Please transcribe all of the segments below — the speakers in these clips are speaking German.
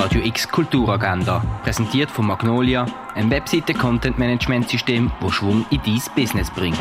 Radio X Kulturagenda, präsentiert von Magnolia, ein Webseite-Content-Management-System, das Schwung in dein Business bringt.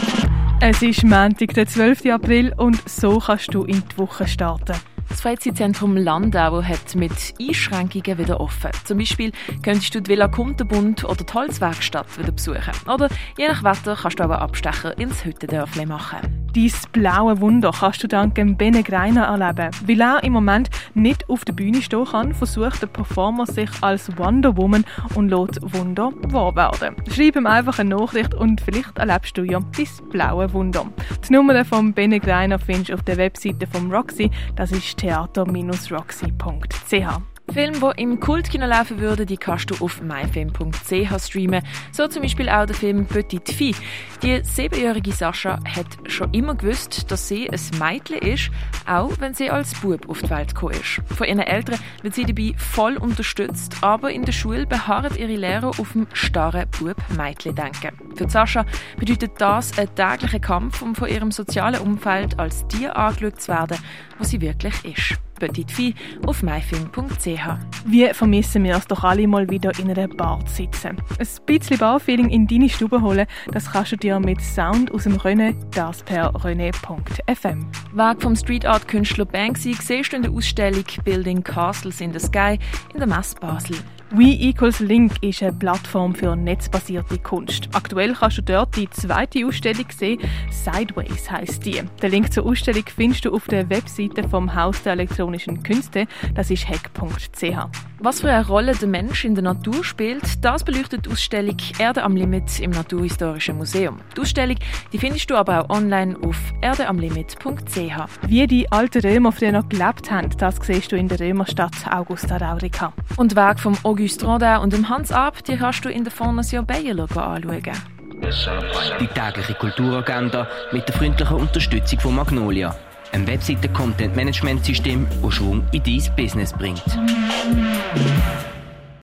Es ist Montag, der 12. April und so kannst du in die Woche starten. Das Freizeitzentrum Landau hat mit Einschränkungen wieder offen. Zum Beispiel könntest du die Villa Kunterbund oder die Holzwerkstatt wieder besuchen. Oder je nach Wetter kannst du aber Abstecher ins Hüttendörfli machen. Dein blaue Wunder kannst du dank dem Bene Greiner erleben. Weil er im Moment nicht auf der Bühne stehen kann, versucht der Performer sich als Wonder Woman und lässt Wunder wahr werden. Schreib ihm einfach eine Nachricht und vielleicht erlebst du ja dein blaue Wunder. Die Nummer von Bene Greiner findest du auf der Webseite von Roxy. Das ist theater-roxy.ch. Filme, die im Kultkino laufen würden, die kannst du auf myfilm.ch streamen. So zum Beispiel auch der Film Petite Fille. Die siebenjährige Sascha hat schon immer gewusst, dass sie ein Mädchen ist, auch wenn sie als Bub auf die Welt gekommen ist. Von ihren Eltern wird sie dabei voll unterstützt, aber in der Schule beharren ihre Lehrer auf dem starren Bub-Mädchen-Denken. Für Sascha bedeutet das einen täglichen Kampf, um von ihrem sozialen Umfeld als die angeschaut zu werden, was sie wirklich ist. Petite Fille auf myfilm.ch. Wie vermissen wir es doch alle mal wieder in einer Bar zu sitzen. Ein bisschen Barfeeling in deine Stube holen, das kannst du dir mit Sound aus dem Rennen, das per rené.fm. Weg vom Street Art Künstler Banksy siehst du in der Ausstellung Building Castles in the Sky in der Messe Basel. We Equals Link ist eine Plattform für netzbasierte Kunst. Aktuell kannst du dort die zweite Ausstellung sehen. Sideways heißt die. Den Link zur Ausstellung findest du auf der Webseite vom Haus der elektronischen Künste. Das ist hack.ch. Was für eine Rolle der Mensch in der Natur spielt, das beleuchtet die Ausstellung Erde am Limit im Naturhistorischen Museum. Die Ausstellung die findest du aber auch online auf erdeamlimit.ch. Wie die alten Römer früher gelebt haben, das siehst du in der Römerstadt Augusta Raurica. Und Werk vom Auguste Rodin und dem Hans Ab, die kannst du in der Fondation Bayerlo anschauen. Die tägliche Kulturagenda mit der freundlichen Unterstützung von Magnolia, ein Webseite-Content-Management-System, das Schwung in dein Business bringt.